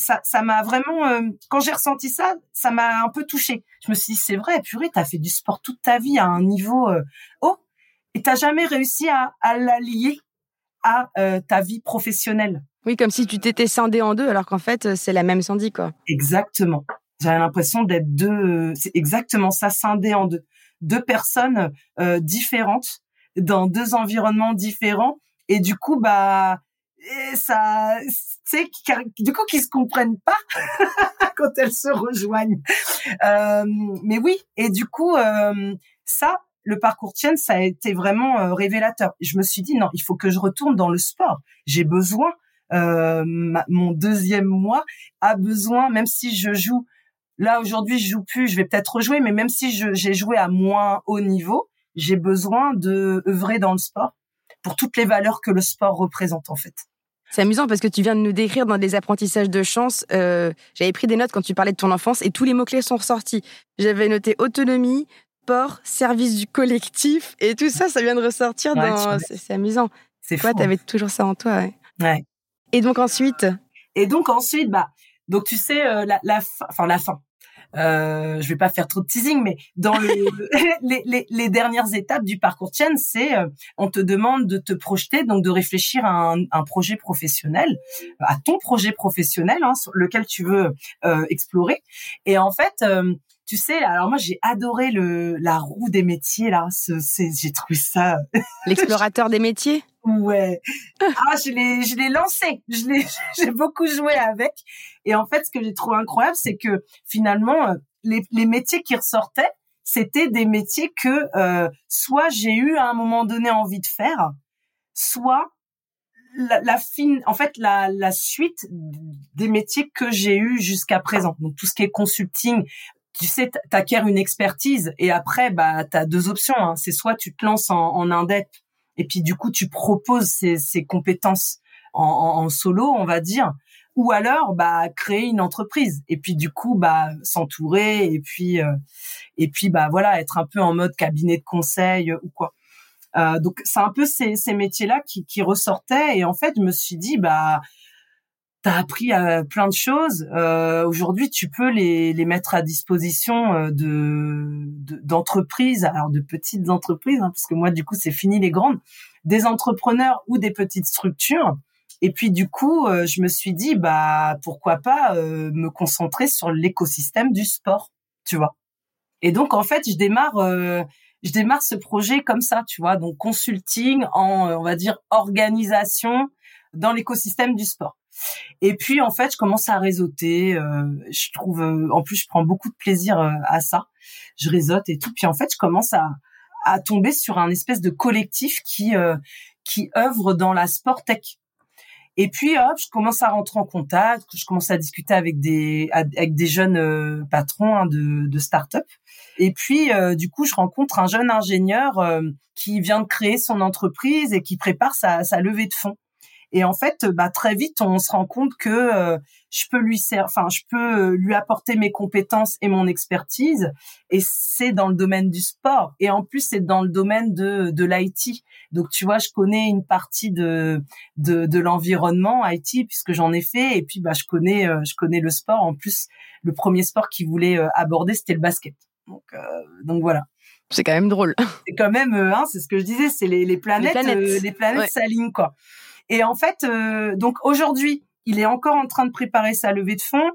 ça, ça m'a vraiment, quand j'ai ressenti ça, ça m'a un peu touché. Je me suis dit, c'est vrai, purée, t'as fait du sport toute ta vie à un niveau haut, et t'as jamais réussi à, à l'allier à euh, ta vie professionnelle. Oui, comme si tu t'étais scindé en deux, alors qu'en fait, euh, c'est la même Sandy, quoi. Exactement. J'avais l'impression d'être deux, euh, c'est exactement ça, scindé en deux. Deux personnes euh, différentes, dans deux environnements différents, et du coup, bah, et ça, c'est du coup, qui se comprennent pas quand elles se rejoignent. Euh, mais oui, et du coup, ça, le parcours Tien, ça a été vraiment euh, révélateur. Je me suis dit non, il faut que je retourne dans le sport. J'ai besoin. Euh, mon deuxième mois a besoin, même si je joue. Là aujourd'hui, je joue plus. Je vais peut-être rejouer, mais même si j'ai joué à moins haut niveau, j'ai besoin de œuvrer dans le sport pour toutes les valeurs que le sport représente en fait. C'est amusant parce que tu viens de nous décrire dans des apprentissages de chance. Euh, J'avais pris des notes quand tu parlais de ton enfance et tous les mots-clés sont ressortis. J'avais noté autonomie, sport, service du collectif et tout ça, ça vient de ressortir dans. C'est amusant. C'est quoi Tu avais toujours ça en toi. Ouais. Et donc ensuite. Et donc ensuite, bah, donc tu sais euh, la, la fin, enfin la fin. Euh, je vais pas faire trop de teasing, mais dans les, les, les, dernières étapes du parcours Tien, c'est euh, on te demande de te projeter, donc de réfléchir à un, un projet professionnel, à ton projet professionnel, hein, sur lequel tu veux euh, explorer. Et en fait, tu sais, alors moi j'ai adoré le la roue des métiers là. J'ai trouvé ça. L'explorateur des métiers? Ouais. Ah, je l'ai, je l'ai lancé. Je l'ai, j'ai beaucoup joué avec. Et en fait, ce que j'ai trouvé incroyable, c'est que finalement, euh, les, les métiers qui ressortaient, c'était des métiers que euh, soit j'ai eu à un moment donné envie de faire, soit la, la fine, en fait, la, la suite des métiers que j'ai eu jusqu'à présent. Donc tout ce qui est consulting, tu sais, t'acquiers une expertise et après, bah, t'as deux options. Hein. C'est soit tu te lances en, en indep et puis du coup tu proposes ces, ces compétences en, en, solo, on va dire, ou alors bah créer une entreprise et puis du coup bah s'entourer et puis euh, et puis bah voilà être un peu en mode cabinet de conseil ou quoi. Euh, donc c'est un peu ces, ces métiers là qui, qui ressortaient et en fait je me suis dit bah t'as appris euh, plein de choses. Euh, Aujourd'hui, tu peux les, les mettre à disposition euh, de d'entreprises, alors de petites entreprises, hein, parce que moi, du coup, c'est fini les grandes, des entrepreneurs ou des petites structures. Et puis, du coup, euh, je me suis dit, bah, pourquoi pas me concentrer sur l'écosystème du sport, tu vois. Et donc, en fait, je démarre je démarre ce projet comme ça, tu vois, donc consulting en, on va dire, organisation dans l'écosystème du sport. Et puis en fait, je commence à réseauter. Euh, je trouve, euh, en plus, je prends beaucoup de plaisir euh, à ça. Je réseaute et tout. Puis en fait, je commence à, à tomber sur un espèce de collectif qui qui œuvre dans la sport tech. Et puis hop, je commence à rentrer en contact, je commence à discuter avec des avec des jeunes euh, patrons hein, de, de start-up. Et puis euh, du coup, je rencontre un jeune ingénieur euh, qui vient de créer son entreprise et qui prépare sa, sa levée de fonds. Et en fait, bah très vite, on se rend compte que euh, je peux lui enfin je peux lui apporter mes compétences et mon expertise. Et c'est dans le domaine du sport. Et en plus, c'est dans le domaine de de l'IT. Donc tu vois, je connais une partie de de, de l'environnement IT puisque j'en ai fait. Et puis bah je connais euh, je connais le sport. En plus, le premier sport qu'il voulait euh, aborder, c'était le basket. Donc donc voilà. C'est quand même drôle. C'est quand même, hein, c'est ce que je disais, c'est les, les planètes, les planètes, les planètes s'alignent quoi. Et en fait, euh, donc aujourd'hui, il est encore en train de préparer sa levée de fonds.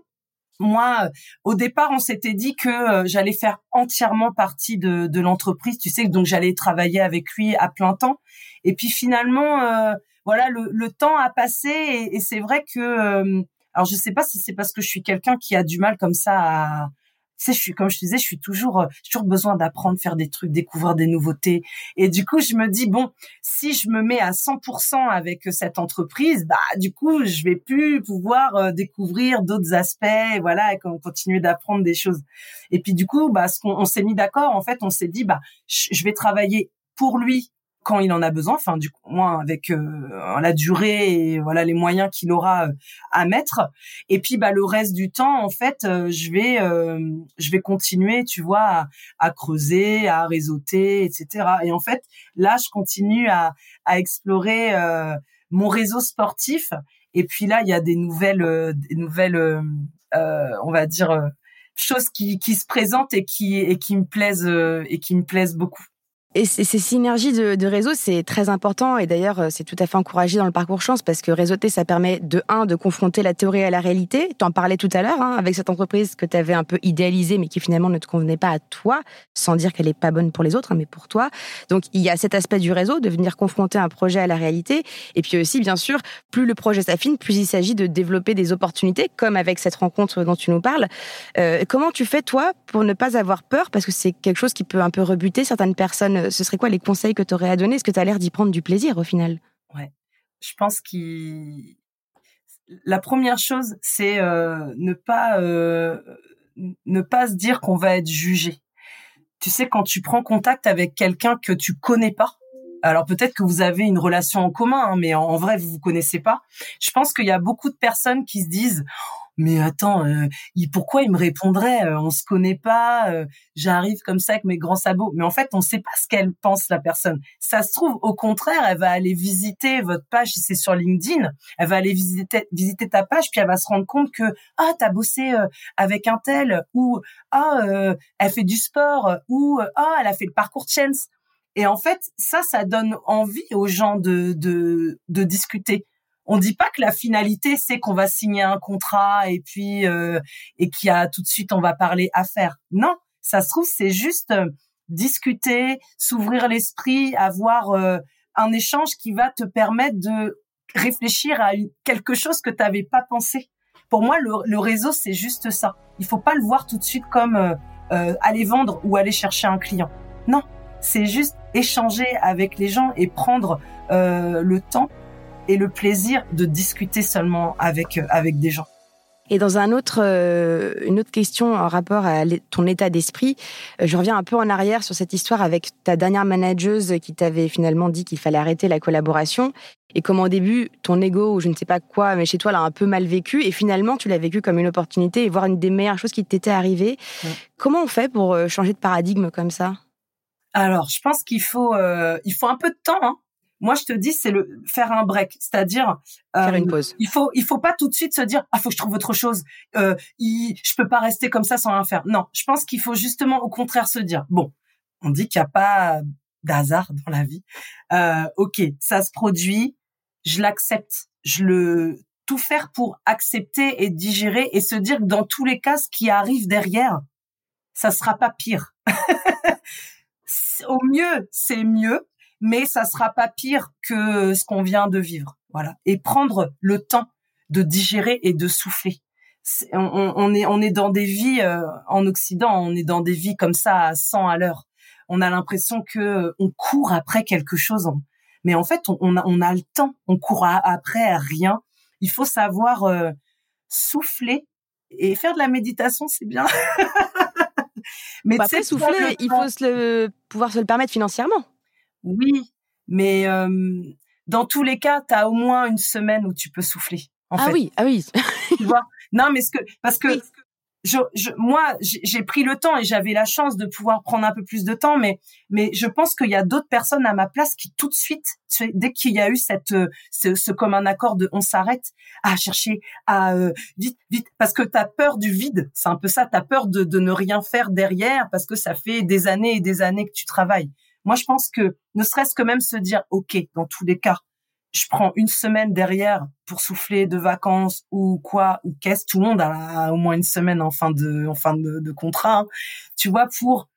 Moi, au départ, on s'était dit que euh, j'allais faire entièrement partie de, de l'entreprise. Tu sais, donc j'allais travailler avec lui à plein temps. Et puis finalement, euh, voilà, le, le, temps a passé et, et c'est vrai que, alors je sais pas si c'est parce que je suis quelqu'un qui a du mal comme ça à, sais, je suis comme je te disais, je suis toujours, euh, toujours besoin d'apprendre, faire des trucs, découvrir des nouveautés. Et du coup, je me dis bon, si je me mets à 100% avec euh, cette entreprise, bah du coup, je vais plus pouvoir euh, découvrir d'autres aspects, voilà, et continuer d'apprendre des choses. Et puis du coup, bah ce qu'on on s'est mis d'accord, en fait, on s'est dit bah je vais travailler pour lui quand il en a besoin, enfin du moins avec euh, la durée et voilà les moyens qu'il aura euh, à mettre. Et puis bah le reste du temps, en fait, euh, je vais je vais continuer, tu vois, à, à, creuser, à réseauter, etc. Et en fait, là, je continue à, à explorer mon réseau sportif. Et puis là, il y a des nouvelles, des nouvelles, on va dire choses qui, qui se présentent et qui et qui me plaisent et qui me plaisent beaucoup. Et ces synergies de, réseau, c'est très important. Et d'ailleurs, euh, c'est tout à fait encouragé dans le parcours chance parce que réseauter, ça permet de un de confronter la théorie à la réalité. T'en parlais tout à l'heure hein, avec cette entreprise que tu avais un peu idéalisée, mais qui finalement ne te convenait pas à toi, sans dire qu'elle est pas bonne pour les autres, hein, mais pour toi. Donc il y a cet aspect du réseau, de venir confronter un projet à la réalité. Et puis aussi, bien sûr, plus le projet s'affine, plus il s'agit de développer des opportunités, comme avec cette rencontre dont tu nous parles. Euh, comment tu fais toi pour ne pas avoir peur, parce que c'est quelque chose qui peut un peu rebuter certaines personnes ce serait quoi les conseils que tu aurais à donner? Est-ce que tu as l'air d'y prendre du plaisir au final? Ouais. Je pense qu'il la première chose, c'est euh, ne pas euh, ne pas se dire qu'on va être jugé. Tu sais, quand tu prends contact avec quelqu'un que tu connais pas, alors peut-être que vous avez une relation en commun, hein, mais en, vrai vous vous connaissez pas. Je pense qu'il y a beaucoup de personnes qui se disent mais attends, euh, pourquoi il me répondrait euh, On se connaît pas, euh, j'arrive comme ça avec mes grands sabots. Mais en fait, on sait pas ce qu'elle pense la personne. Ça se trouve, au contraire, elle va aller visiter votre page si c'est sur LinkedIn. Elle va aller visiter ta page, puis elle va se rendre compte que ah t'as bossé avec un tel ou ah elle fait du sport ou ah elle a fait le parcours Chance. Et en fait, ça, ça donne envie aux gens de de, de discuter on dit pas que la finalité c'est qu'on va signer un contrat et puis euh, et qu'il y a tout de suite on va parler affaires. Non, ça se trouve c'est juste euh, discuter, s'ouvrir l'esprit, avoir euh, un échange qui va te permettre de réfléchir à quelque chose que tu n'avais pas pensé. Pour moi, le, réseau c'est juste ça. Il faut pas le voir tout de suite comme aller vendre ou aller chercher un client. Non, c'est juste échanger avec les gens et prendre le temps et le plaisir de discuter seulement avec euh, avec des gens. Et dans un autre, euh, une autre question en rapport à ton état d'esprit, euh, je reviens un peu en arrière sur cette histoire avec ta dernière manageuse qui t'avait finalement dit qu'il fallait arrêter la collaboration et comment au début ton ego ou je ne sais pas quoi, mais chez toi l'a un peu mal vécu et finalement tu l'as vécu comme une opportunité et voir une des meilleures choses qui t'était arrivée. Comment on fait pour changer de paradigme comme ça? Alors, je pense qu'il faut, il faut un peu de temps. Hein moi, je te dis, c'est le faire un break, c'est-à-dire faire une euh, pause. Il faut, il faut pas tout de suite se dire, ah, faut que je trouve autre chose. Euh, il, je peux pas rester comme ça sans rien faire. Non, je pense qu'il faut justement, au contraire, se dire, bon, on dit qu'il n'y a pas d'hasard dans la vie. Euh, ok, ça se produit, je l'accepte, je le tout faire pour accepter et digérer et se dire que dans tous les cas, ce qui arrive derrière, ça sera pas pire. Au mieux, c'est mieux mais ça sera pas pire que ce qu'on vient de vivre. Voilà. Et prendre le temps de digérer et de souffler. on, est on est dans des vies euh, en Occident, on est dans des vies comme ça à 100 à l'heure. On a l'impression que euh, on court après quelque chose, mais en fait on, a, on a le temps. On court après rien. il faut savoir souffler et faire de la méditation, c'est bien. mais bah, après, souffler, il faut se le, pouvoir se le permettre financièrement. Oui, mais dans tous les cas, tu as au moins une semaine où tu peux souffler. En ah oui, ah oui. tu vois? Non, mais ce que parce que je, je, moi, j'ai pris le temps et j'avais la chance de pouvoir prendre un peu plus de temps, mais mais je pense qu'il y a d'autres personnes à ma place qui tout de suite, dès qu'il y a eu cette ce, ce comme un accord de on s'arrête à chercher à euh, vite vite parce que tu as peur du vide, c'est un peu ça, tu as peur de de ne rien faire derrière parce que ça fait des années et des années que tu travailles. Moi, je pense que ne serait-ce que même se dire, OK, dans tous les cas, je prends une semaine derrière pour souffler de vacances ou quoi ou qu'est-ce tout le monde a au moins une semaine en fin de en fin de, contrat hein. tu vois pour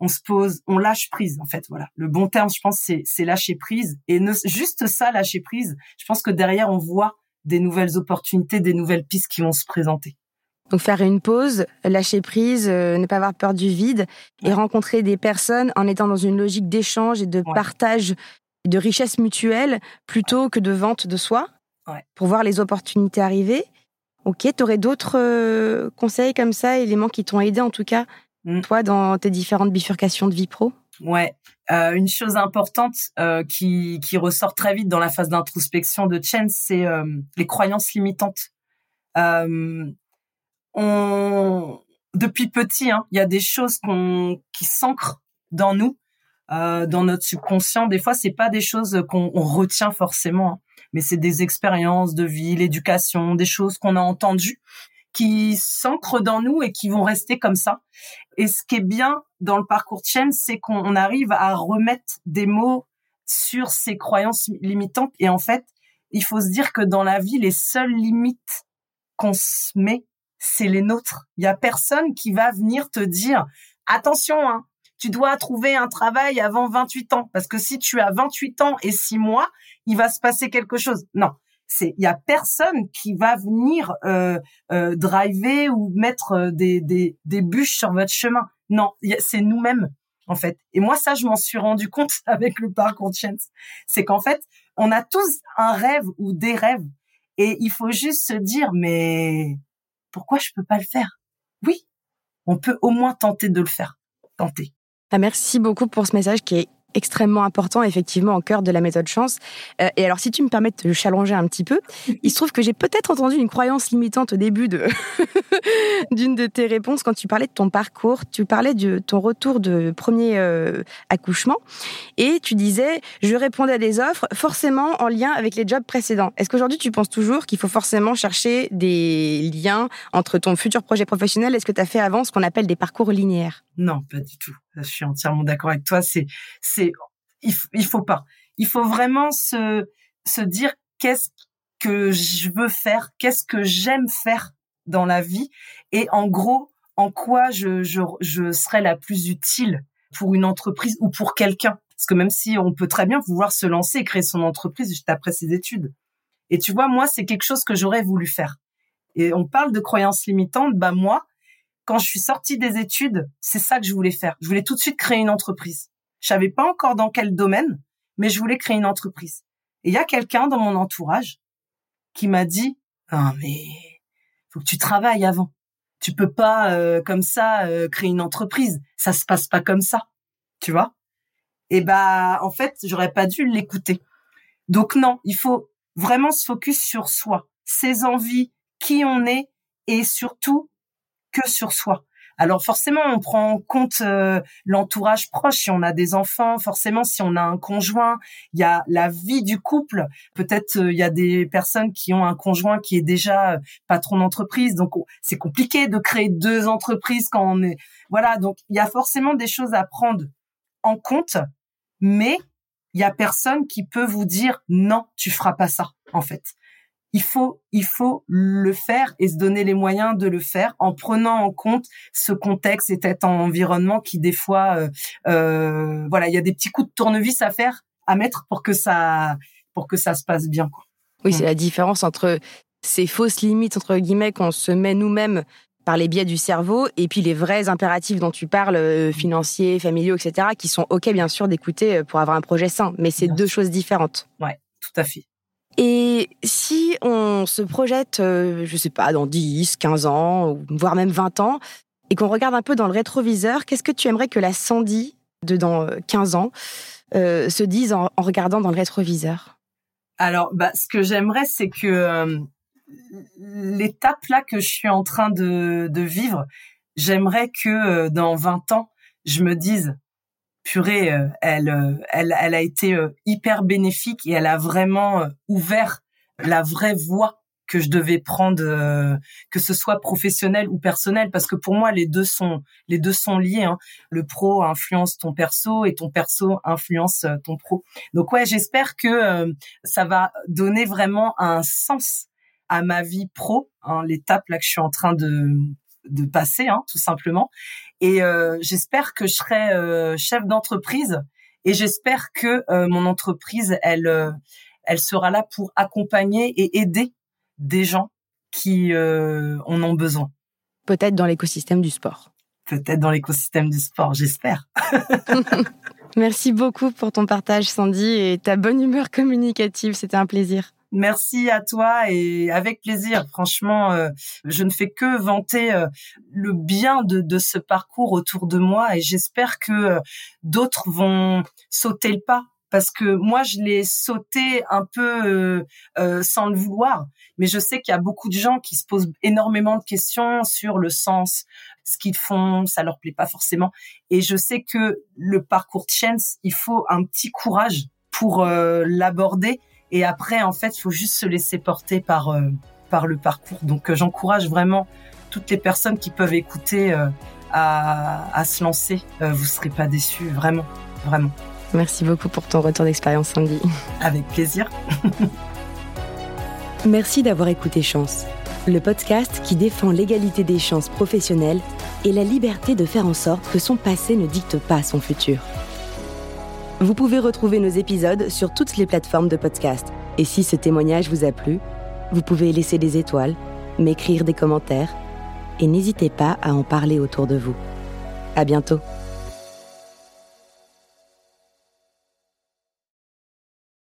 on se pose on lâche prise en fait voilà. Le bon terme je pense c'est c'est lâcher prise. Et juste ça lâcher prise je pense que derrière on voit des nouvelles opportunités des nouvelles pistes qui vont se présenter donc faire une pause, lâcher prise, euh, ne pas avoir peur du vide et rencontrer des personnes en étant dans une logique d'échange et de partage de richesse mutuelle plutôt que de vente de soi pour voir les opportunités arriver. Ok, tu aurais d'autres euh, conseils comme ça, éléments qui t'ont aidé en tout cas, mmh. toi, dans tes différentes bifurcations de vie pro? Ouais, euh, une chose importante qui, qui ressort très vite dans la phase d'introspection de Chen, c'est les croyances limitantes on, depuis petit, hein, il y a des choses qu'on, qui s'ancrent dans nous, euh, dans notre subconscient. Des fois, c'est pas des choses qu'on retient forcément, hein, mais c'est des expériences de vie, l'éducation, des choses qu'on a entendues qui s'ancrent dans nous et qui vont rester comme ça. Et ce qui est bien dans le parcours de chaîne, c'est qu'on arrive à remettre des mots sur ces croyances limitantes. Et en fait, il faut se dire que dans la vie, les seules limites qu'on se met, c'est les nôtres. Il y a personne qui va venir te dire attention, hein, tu dois trouver un travail avant 28 ans parce que si tu as 28 ans et 6 mois, il va se passer quelque chose. Non, c'est il y a personne qui va venir euh, euh, driver ou mettre euh, des, des, des bûches sur votre chemin. Non, c'est nous-mêmes en fait. Et moi ça je m'en suis rendu compte avec le parcours Chance. C'est qu'en fait, on a tous un rêve ou des rêves et il faut juste se dire mais pourquoi je peux pas le faire? Oui, on peut au moins tenter de le faire. Tenter. Ah, merci beaucoup pour ce message qui est extrêmement important, effectivement, au cœur de la méthode chance. Euh, et alors, si tu me permets de te challenger un petit peu, il se trouve que j'ai peut-être entendu une croyance limitante au début de d'une de tes réponses quand tu parlais de ton parcours. Tu parlais de ton retour de premier euh, accouchement et tu disais, je répondais à des offres forcément en lien avec les jobs précédents. Est-ce qu'aujourd'hui, tu penses toujours qu'il faut forcément chercher des liens entre ton futur projet professionnel et ce que tu as fait avant, ce qu'on appelle des parcours linéaires? Non, pas du tout. Je suis entièrement d'accord avec toi. C'est c'est il, il faut pas. Il faut vraiment se se dire qu'est-ce que je veux faire, qu'est-ce que j'aime faire dans la vie et en gros en quoi je, je, je serais la plus utile pour une entreprise ou pour quelqu'un. Parce que même si on peut très bien vouloir se lancer et créer son entreprise juste après ses études. Et tu vois, moi, c'est quelque chose que j'aurais voulu faire. Et on parle de croyances limitantes. Bah, moi, quand je suis sortie des études, c'est ça que je voulais faire. Je voulais tout de suite créer une entreprise. Je savais pas encore dans quel domaine, mais je voulais créer une entreprise. Et il y a quelqu'un dans mon entourage qui m'a dit "Ah mais faut que tu travailles avant. Tu peux pas euh, comme ça euh, créer une entreprise. Ça se passe pas comme ça." Tu vois? Et bah en fait, j'aurais pas dû l'écouter. Donc non, il faut vraiment se focus sur soi, ses envies, qui on est et surtout que sur soi. Alors forcément, on prend en compte euh, l'entourage proche. Si on a des enfants, forcément, si on a un conjoint, il y a la vie du couple. Peut-être euh, il y a des personnes qui ont un conjoint qui est déjà euh, patron d'entreprise, donc c'est compliqué de créer deux entreprises quand on est. Voilà, donc il y a forcément des choses à prendre en compte, mais il y a personne qui peut vous dire non, tu feras pas ça en fait il faut, il faut le faire et se donner les moyens de le faire en prenant en compte ce contexte et cet environnement qui des fois, euh, euh, voilà, il y a des petits coups de tournevis à faire, à mettre pour que ça, pour que ça se passe bien. Quoi. Oui, c'est mm. la différence entre ces fausses limites entre guillemets qu'on se met nous-mêmes par les biais du cerveau et puis les vrais impératifs dont tu parles, euh, financiers, familiaux, etc., qui sont ok bien sûr d'écouter pour avoir un projet sain, mais c'est deux choses différentes. Ouais, tout à fait. Et si on se projette, je je sais pas, dans 10, 15 ans, voire même 20 ans, et qu'on regarde un peu dans le rétroviseur, qu'est-ce que tu aimerais que la Sandy de dans 15 ans se dise en, regardant dans le rétroviseur? Alors, bah, ce que j'aimerais, c'est que l'étape là que je suis en train de, de vivre, j'aimerais que dans 20 ans, je me dise, purée, euh, elle, euh, elle, elle a été euh, hyper bénéfique et elle a vraiment ouvert la vraie voie que je devais prendre, que ce soit professionnel ou personnel, parce que pour moi les deux sont les deux sont liés. Hein. Le pro influence ton perso et ton perso influence ton pro. Donc ouais, j'espère que ça va donner vraiment un sens à ma vie pro, hein, l'étape là que je suis en train de de passer, hein, tout simplement. Et euh, j'espère que je serai euh, chef d'entreprise et j'espère que euh, mon entreprise, elle, elle sera là pour accompagner et aider des gens qui en ont besoin. Peut-être dans l'écosystème du sport. Peut-être dans l'écosystème du sport, j'espère. Merci beaucoup pour ton partage, Sandy, et ta bonne humeur communicative. C'était un plaisir. Merci à toi et avec plaisir. Franchement, euh, je ne fais que vanter euh, le bien de, de, ce parcours autour de moi et j'espère que euh, d'autres vont sauter le pas parce que moi je l'ai sauté un peu sans le vouloir, mais je sais qu'il y a beaucoup de gens qui se posent énormément de questions sur le sens, ce qu'ils font, ça leur plaît pas forcément, et je sais que le parcours de Chance, il faut un petit courage pour l'aborder et après, en fait, il faut juste se laisser porter par euh, par le parcours. Donc, euh, j'encourage vraiment toutes les personnes qui peuvent écouter euh, à, à, se lancer. vous serez pas déçus, vraiment, vraiment. Merci beaucoup pour ton retour d'expérience, Sandy. Avec plaisir. Merci d'avoir écouté Chance, le podcast qui défend l'égalité des chances professionnelles et la liberté de faire en sorte que son passé ne dicte pas son futur. Vous pouvez retrouver nos épisodes sur toutes les plateformes de podcast. Et si ce témoignage vous a plu, vous pouvez laisser des étoiles, m'écrire des commentaires et n'hésitez pas à en parler autour de vous. À bientôt.